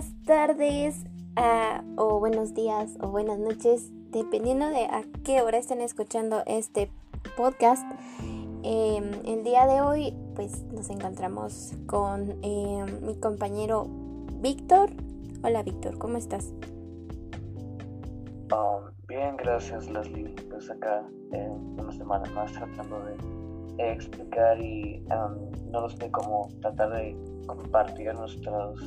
buenas tardes ah, o buenos días o buenas noches, dependiendo de a qué hora estén escuchando este podcast. Em, el día de hoy pues nos encontramos con em, mi compañero Víctor. Hola Víctor, ¿cómo estás? Um, bien, gracias Leslie. Pues acá una semana más tratando de explicar y um, no lo sé cómo tratar de compartir nuestros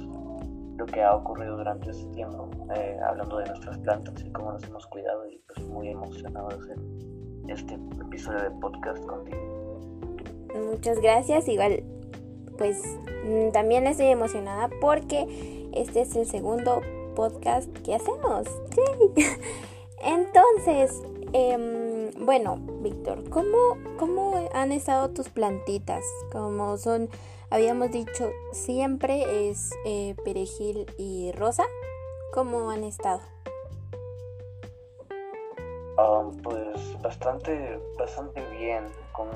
lo que ha ocurrido durante este tiempo, eh, hablando de nuestras plantas y cómo nos hemos cuidado y pues muy emocionado de hacer este episodio de podcast contigo. Muchas gracias, igual pues mm, también estoy emocionada porque este es el segundo podcast que hacemos. Entonces, em, bueno, Víctor, ¿cómo, ¿cómo han estado tus plantitas? ¿Cómo son habíamos dicho siempre es eh, perejil y rosa. ¿Cómo han estado? Ah, pues bastante, bastante bien. Con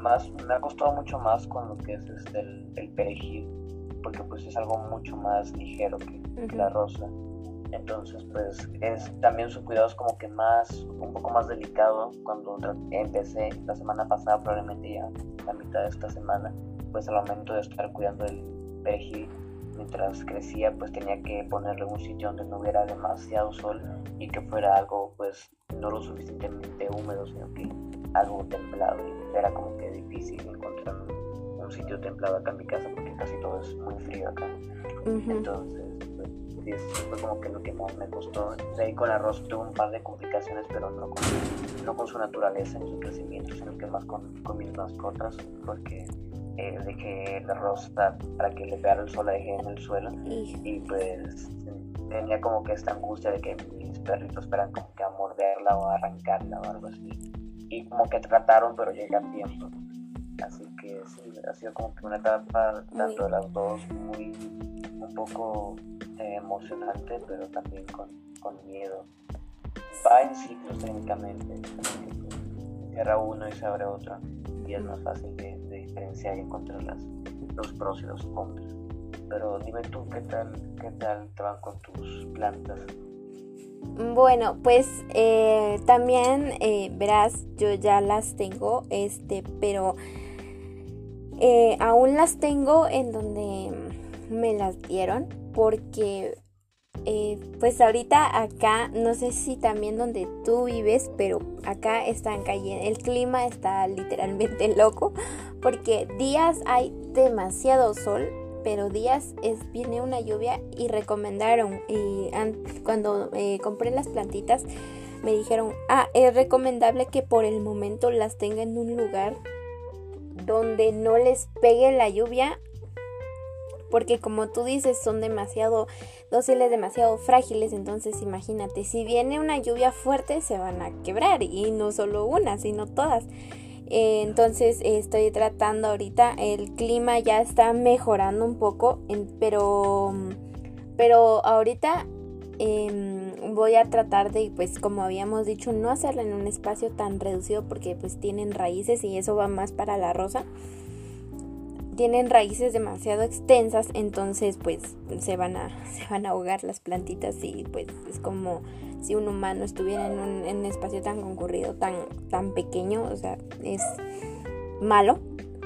más, me ha costado mucho más con lo que es este, el, perejil, porque pues es algo mucho más ligero que, la rosa. Entonces, pues es también su cuidado es como que más, un poco más delicado. Cuando empecé la semana pasada, probablemente ya la mitad de esta semana, pues al momento de estar cuidando el perejil mientras crecía pues tenía que ponerle un sitio donde no hubiera demasiado sol y que fuera algo pues no lo suficientemente húmedo sino que algo templado. Y era como que difícil encontrar un sitio templado acá en mi casa porque casi todo es muy frío acá. Entonces pues, fue como que lo que más me costó. De ahí con arroz tuve un par de complicaciones pero no con, no con su naturaleza en su crecimiento sino que más con, con mis mascotas porque eh, dejé el arroz para que le pegara el sol, la dejé en el suelo y pues tenía como que esta angustia de que mis perritos esperan como que a morderla o a arrancarla o algo así. Y como que trataron, pero llega a tiempo. Así que sí, ha sido como que una etapa, tanto de las dos, muy, un poco eh, emocionante, pero también con, con miedo. Va en ciclos técnicamente, cierra uno y se abre otro, y es más fácil de, diferenciar y las, los pros y los contras. Pero dime tú, ¿qué tal, qué tal te van con tus plantas? Bueno, pues eh, también eh, verás, yo ya las tengo, este, pero eh, aún las tengo en donde me las dieron porque pues ahorita acá, no sé si también donde tú vives, pero acá están cayendo, el clima está literalmente loco porque días hay demasiado sol, pero días es, viene una lluvia y recomendaron, y cuando eh, compré las plantitas, me dijeron, ah, es recomendable que por el momento las tenga en un lugar donde no les pegue la lluvia, porque como tú dices, son demasiado dóciles, demasiado frágiles, entonces imagínate, si viene una lluvia fuerte se van a quebrar, y no solo una, sino todas. Eh, entonces estoy tratando ahorita, el clima ya está mejorando un poco, pero, pero ahorita em, voy a tratar de, pues como habíamos dicho, no hacerla en un espacio tan reducido porque pues tienen raíces y eso va más para la rosa. Tienen raíces demasiado extensas, entonces pues se van a, se van a ahogar las plantitas y pues es como si un humano estuviera en un, espacio tan concurrido, tan, tan pequeño, o sea, es malo.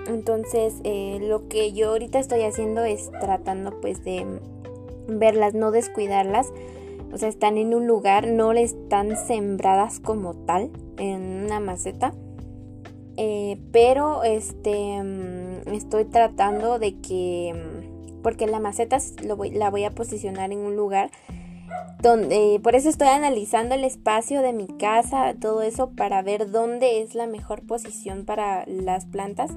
Entonces, eh, lo que yo ahorita estoy haciendo es tratando pues de verlas, no descuidarlas. O sea, están en un lugar, no están sembradas como tal, en una maceta. Eh, pero este mm, estoy tratando de que mm, porque la maceta la voy a posicionar en un lugar donde por eso estoy analizando el espacio de mi casa, todo eso para ver dónde es la mejor posición para las plantas.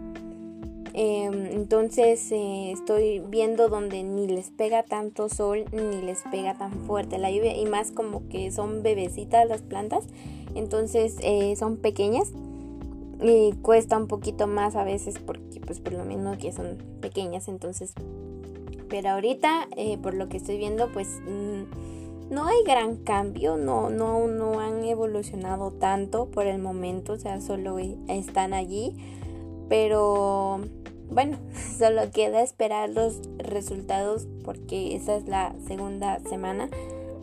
Em, entonces eh, estoy viendo donde ni les pega tanto sol ni les pega tan fuerte la lluvia y más como que son bebecitas las plantas, entonces eh, son pequeñas y cuesta un poquito más a veces porque pues por lo mismo que son pequeñas entonces pero ahorita eh, por lo que estoy viendo pues mm, no hay gran cambio, no, no, no han evolucionado tanto por el momento, o sea, solo están allí, pero bueno, solo queda esperar los resultados porque esa es la segunda semana.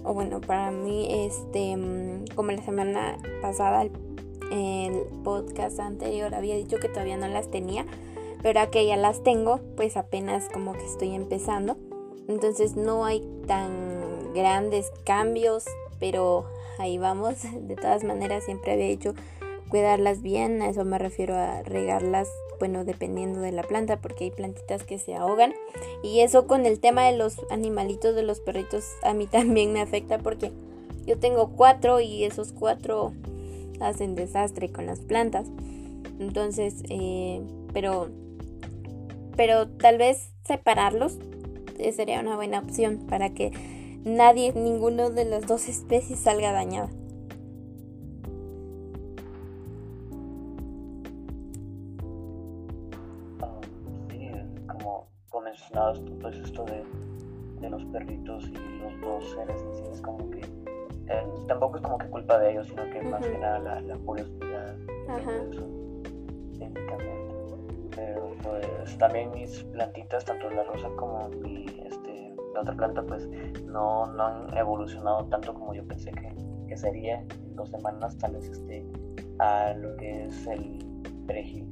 O bueno, para mí, este, mm, como la semana pasada, el, el podcast anterior había dicho que todavía no las tenía, pero ahora que ya las tengo, pues apenas como que estoy empezando. Entonces no hay tan grandes cambios, pero ahí vamos. De todas maneras, siempre había dicho cuidarlas bien, a eso me refiero a regarlas, bueno, dependiendo de la planta, porque hay plantitas que se ahogan. Y eso con el tema de los animalitos, de los perritos, a mí también me afecta porque yo tengo cuatro y esos cuatro hacen desastre con las plantas. Entonces, eh, pero, pero tal vez separarlos eh, sería una buena opción para que nadie, ninguno de las dos especies salga dañada. pues esto de, de, los perritos y los dos seres en es como que eh, tampoco es como que culpa de ellos, sino que más que nada la, la curiosidad técnicamente. Pero pues también mis plantitas, tanto la rosa como mi, este, la otra planta, pues no, no han evolucionado tanto como yo pensé que, que sería en dos semanas, tal vez este, a lo que es el perejil.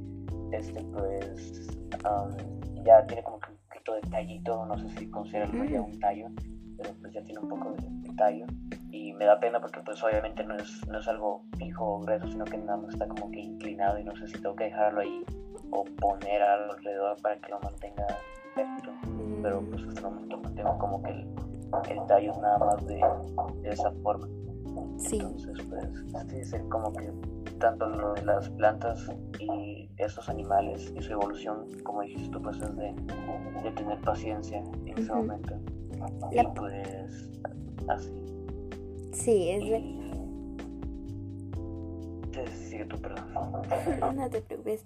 Este, pues um, ya tiene como que de tallito, no sé si considerarlo ya un tallo, pero pues ya tiene un poco de, tallo. Y me da pena porque pues obviamente no es, no es algo fijo o grueso, sino que nada más está como que inclinado y no sé si tengo que dejarlo ahí o poner alrededor para que lo mantenga recto. Pero pues hasta el momento mantengo como que el, el tallo nada más de, de esa forma. Entonces pues sí, es como que tanto lo de las plantas y estos animales y su evolución, como dijiste tú, pues es de, de tener paciencia en ese momento. Y pues así. Sí, es tú, perdón. no te preocupes.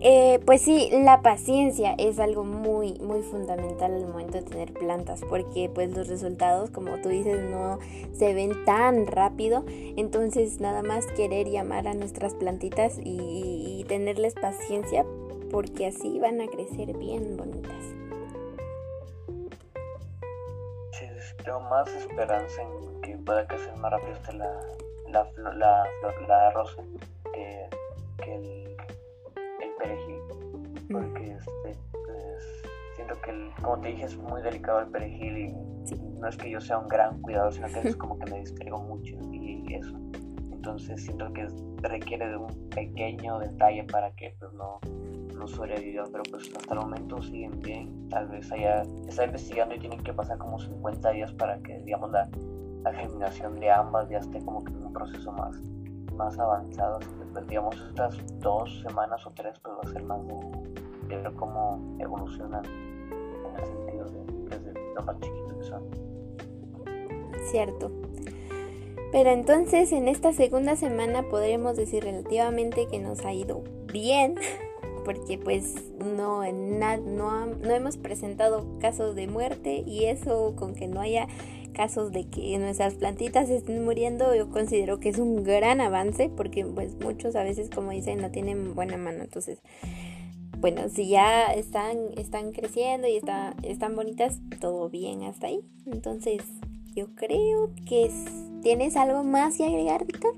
Eh, pues sí, la paciencia es algo muy, muy fundamental al momento de tener plantas, porque pues los resultados, como tú dices, no se ven tan rápido. Entonces nada más querer llamar a nuestras plantitas y, y tenerles paciencia, porque así van a crecer bien bonitas. Tengo más esperanza en que pueda crecer más rápido la, la, la, la, rosa que, que el perejil, porque este, pues, siento que, como te dije, es muy delicado el perejil y no es que yo sea un gran cuidador, sino que es como que me distraigo mucho y eso. Entonces siento que requiere de un pequeño detalle para que pues, no, no sobreviva, pero pues hasta el momento siguen bien. Tal vez haya, está investigando y tienen que pasar como 50 días para que, digamos, la, la germinación de ambas ya esté como que en un proceso más, más avanzado pues, digamos, estas dos semanas o tres, pues va a ser más de, ver cómo evolucionan en el sentido de desde lo más chiquitos que son. Cierto. Pero entonces en esta segunda semana podremos decir relativamente que nos ha ido bien, porque pues no, no, no hemos presentado casos de muerte y eso con que no haya casos de que nuestras plantitas estén muriendo, yo considero que es un gran avance porque pues muchos a veces como dicen no tienen buena mano, entonces bueno, si ya están están creciendo y está, están bonitas, todo bien hasta ahí. Entonces, yo creo que tienes algo más que agregar, Víctor.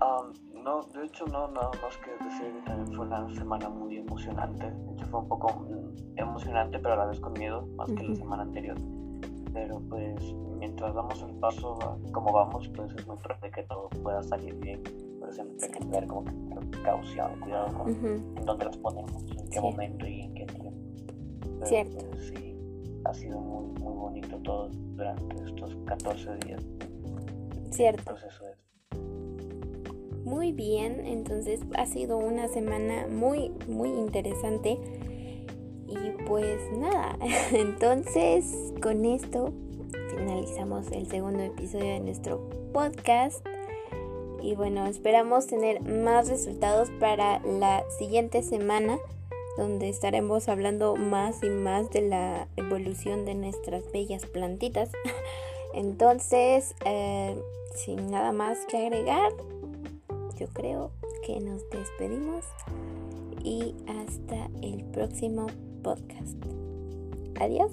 Um, no, de hecho no, nada más que decir que también fue una semana muy emocionante. De hecho fue un poco mm, emocionante, pero a la vez con miedo, más que la semana anterior pero pues mientras damos el paso como vamos, pues es muy probable que todo pueda salir bien. Pero siempre hay que tener como precaución, cuidado con en dónde las ponemos, en qué momento y en qué tiempo. Cierto. Pues, sí, ha sido muy, muy bonito todo durante estos 14 días. Cierto. proceso Muy bien, entonces ha sido una semana muy, muy interesante y pues nada, entonces con esto finalizamos el segundo episodio de nuestro podcast. Y bueno, esperamos tener más resultados para la siguiente semana, donde estaremos hablando más y más de la evolución de nuestras bellas plantitas. Entonces, eh, sin nada más que agregar, yo creo que nos despedimos y hasta el próximo podcast. Adiós.